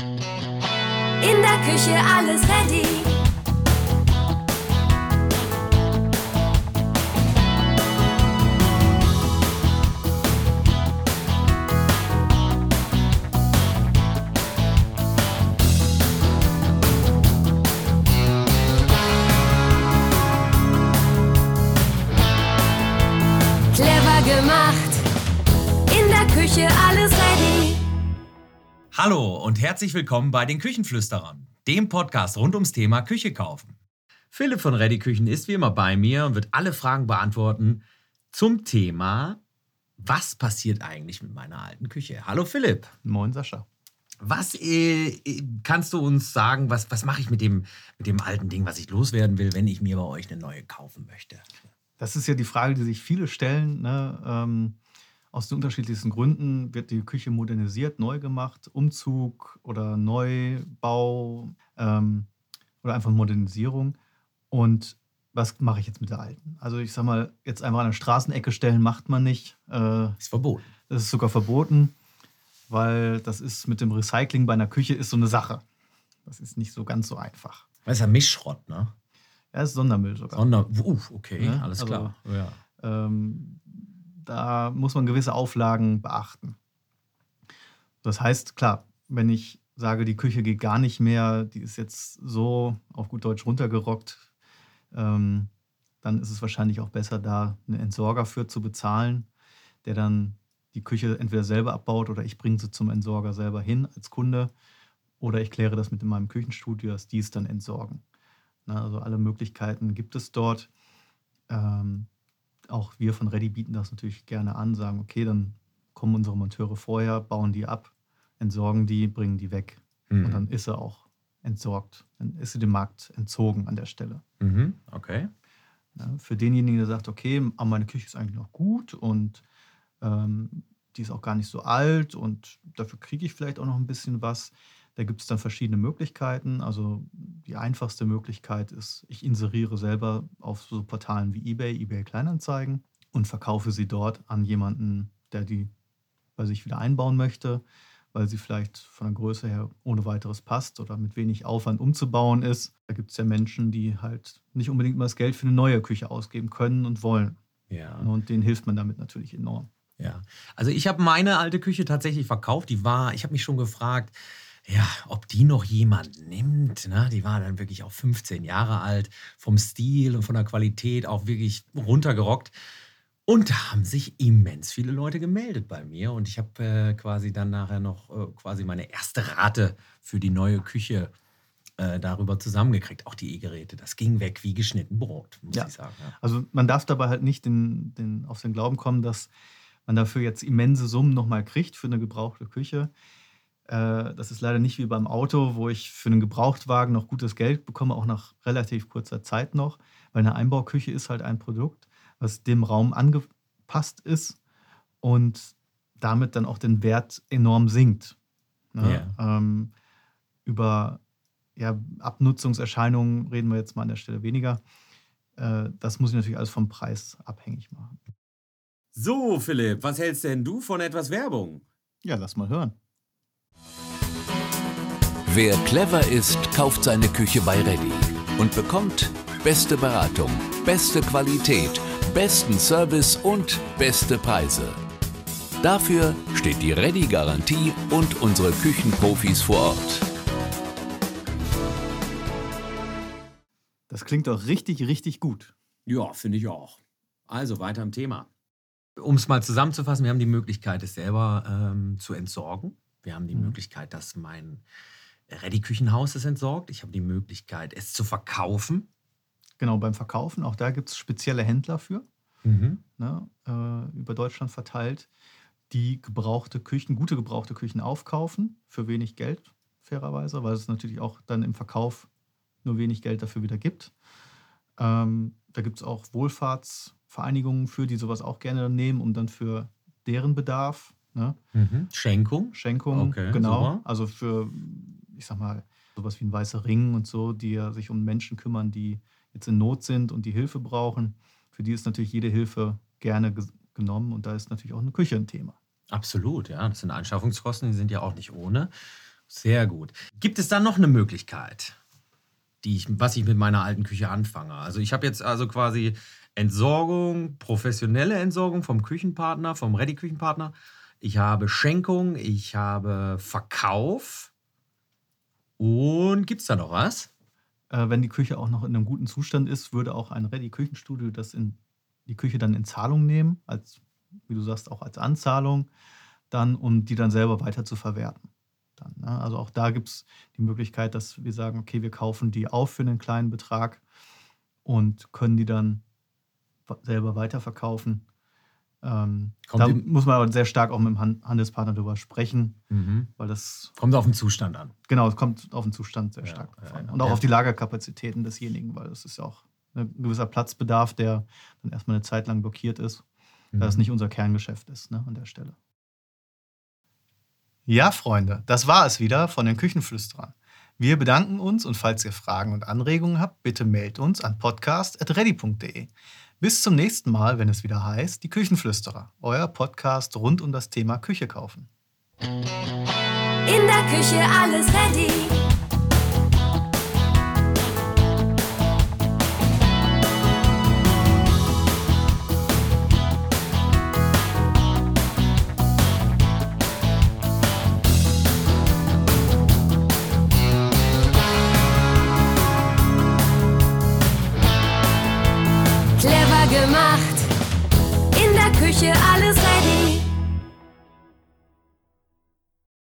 In der Küche alles ready. Clever gemacht. In der Küche alles ready. Hallo und herzlich willkommen bei den Küchenflüsterern, dem Podcast rund ums Thema Küche kaufen. Philipp von Ready Küchen ist wie immer bei mir und wird alle Fragen beantworten zum Thema, was passiert eigentlich mit meiner alten Küche? Hallo Philipp. Moin Sascha. Was äh, kannst du uns sagen, was, was mache ich mit dem, mit dem alten Ding, was ich loswerden will, wenn ich mir bei euch eine neue kaufen möchte? Das ist ja die Frage, die sich viele stellen. Ne? Ähm, aus den unterschiedlichsten Gründen wird die Küche modernisiert, neu gemacht, Umzug oder Neubau ähm, oder einfach Modernisierung. Und was mache ich jetzt mit der alten? Also ich sag mal, jetzt einfach an der Straßenecke stellen macht man nicht. Äh, Ist verboten. das ist sogar verboten, weil das ist mit dem Recycling bei einer Küche ist so eine Sache. Das ist nicht so ganz so einfach. Das ist ja Mischschrott, ne? Ja, ist Sondermüll sogar. Sonder uh, okay, Ne? alles Also- klar. Ja. ähm, da muss man gewisse Auflagen beachten. Das heißt, klar, wenn ich sage, die Küche geht gar nicht mehr, die ist jetzt so auf gut Deutsch runtergerockt, ähm, dann ist es wahrscheinlich auch besser, da einen Entsorger für zu bezahlen, der dann die Küche entweder selber abbaut oder ich bringe sie zum Entsorger selber hin als Kunde oder ich kläre das mit in meinem Küchenstudio, dass die es dann entsorgen. Na, also alle Möglichkeiten gibt es dort. Ähm, auch wir von Ready bieten das natürlich gerne an, sagen, okay, dann kommen unsere Monteure vorher, bauen die ab, entsorgen die, bringen die weg. Und Mhm. dann ist sie auch entsorgt. Dann ist sie dem Markt entzogen an der Stelle. Mhm. Okay. Ja, für denjenigen, der sagt, okay, aber meine Küche ist eigentlich noch gut und ähm, die ist auch gar nicht so alt und dafür kriege ich vielleicht auch noch ein bisschen was. Da gibt es dann verschiedene Möglichkeiten. Also die einfachste Möglichkeit ist, ich inseriere selber auf so Portalen wie eBay, eBay Kleinanzeigen und verkaufe sie dort an jemanden, der die bei sich wieder einbauen möchte, weil sie vielleicht von der Größe her ohne weiteres passt oder mit wenig Aufwand umzubauen ist. Da gibt es ja Menschen, die halt nicht unbedingt mal das Geld für eine neue Küche ausgeben können und wollen. Ja. Und denen hilft man damit natürlich enorm. Ja, also ich habe meine alte Küche tatsächlich verkauft. Die war, ich habe mich schon gefragt, ja, ob die noch jemand nimmt. Ne? Die war dann wirklich auch 15 Jahre alt, vom Stil und von der Qualität auch wirklich runtergerockt. Und da haben sich immens viele Leute gemeldet bei mir. Und ich habe äh, quasi dann nachher noch äh, quasi meine erste Rate für die neue Küche äh, darüber zusammengekriegt. Auch die E-Geräte. Das ging weg wie geschnitten Brot, muss Ja. ich sagen. Ja. Also man darf dabei halt nicht den, den, auf den Glauben kommen, dass man dafür jetzt immense Summen nochmal kriegt für eine gebrauchte Küche. Äh, das ist leider nicht wie beim Auto, wo ich für einen Gebrauchtwagen noch gutes Geld bekomme, auch nach relativ kurzer Zeit noch. Weil eine Einbauküche ist halt ein Produkt, was dem Raum angepasst ist und damit dann auch den Wert enorm sinkt. Ne? Ähm, über ja, Abnutzungserscheinungen reden wir jetzt mal an der Stelle weniger. Äh, das muss ich natürlich alles vom Preis abhängig machen. So, Philipp, was hältst denn du von etwas Werbung? Ja, lass mal hören. Wer clever ist, kauft seine Küche bei Ready und bekommt beste Beratung, beste Qualität, besten Service und beste Preise. Dafür steht die Ready-Garantie und unsere Küchenprofis vor Ort. Das klingt doch richtig, richtig gut. Ja, finde ich auch. Also weiter im Thema. Um es mal zusammenzufassen, wir haben die Möglichkeit, es selber ähm, zu entsorgen. Wir haben die Mhm. Möglichkeit, dass mein Ready-Küchenhaus es entsorgt. Ich habe die Möglichkeit, es zu verkaufen. Genau, beim Verkaufen, auch da gibt es spezielle Händler für, Mhm. ne, äh, über Deutschland verteilt, die gebrauchte Küchen, gute gebrauchte Küchen aufkaufen für wenig Geld, fairerweise, weil es natürlich auch dann im Verkauf nur wenig Geld dafür wieder gibt. Ähm, da gibt es auch Wohlfahrtsvereinigungen für, die sowas auch gerne nehmen, um dann für deren Bedarf, ne, Mhm. Schenkung. Schenkung, Okay, genau. super. Also für, ich sag mal, sowas wie ein weißer Ring und so, die ja sich um Menschen kümmern, die jetzt in Not sind und die Hilfe brauchen. Für die ist natürlich jede Hilfe gerne genommen und da ist natürlich auch eine Küche ein Thema. Absolut, ja. Das sind Anschaffungskosten, die sind ja auch nicht ohne. Sehr gut. Gibt es dann noch eine Möglichkeit, die ich, was ich mit meiner alten Küche anfange? Also ich habe jetzt also quasi Entsorgung, professionelle Entsorgung vom Küchenpartner, vom Ready-Küchenpartner. Ich habe Schenkung, ich habe Verkauf. Und gibt es da noch was? Äh, wenn die Küche auch noch in einem guten Zustand ist, würde auch ein Ready-Küchenstudio das in die Küche dann in Zahlung nehmen, als, wie du sagst, auch als Anzahlung, dann, um die dann selber weiter zu verwerten. Dann, ne? Also auch da gibt es die Möglichkeit, dass wir sagen, okay, wir kaufen die auf für einen kleinen Betrag und können die dann selber weiterverkaufen. Ähm, da muss man aber sehr stark auch mit dem Han- Handelspartner drüber sprechen, weil das, Kommt auf den Zustand an. genau, es kommt auf den Zustand sehr Ja, stark ja, an. ja. Und auch auf die Lagerkapazitäten desjenigen, weil das ist ja auch ein gewisser Platzbedarf, der dann erstmal eine Zeit lang blockiert ist, da es Mhm. nicht unser Kerngeschäft ist ne, an der Stelle. Ja, Freunde, das war es wieder von den Küchenflüsterern. Wir bedanken uns und falls ihr Fragen und Anregungen habt, bitte meldet uns an podcast.ready.de. Bis zum nächsten Mal, wenn es wieder heißt, die Küchenflüsterer, euer Podcast rund um das Thema Küche kaufen. In der Küche alles ready. Küche alles.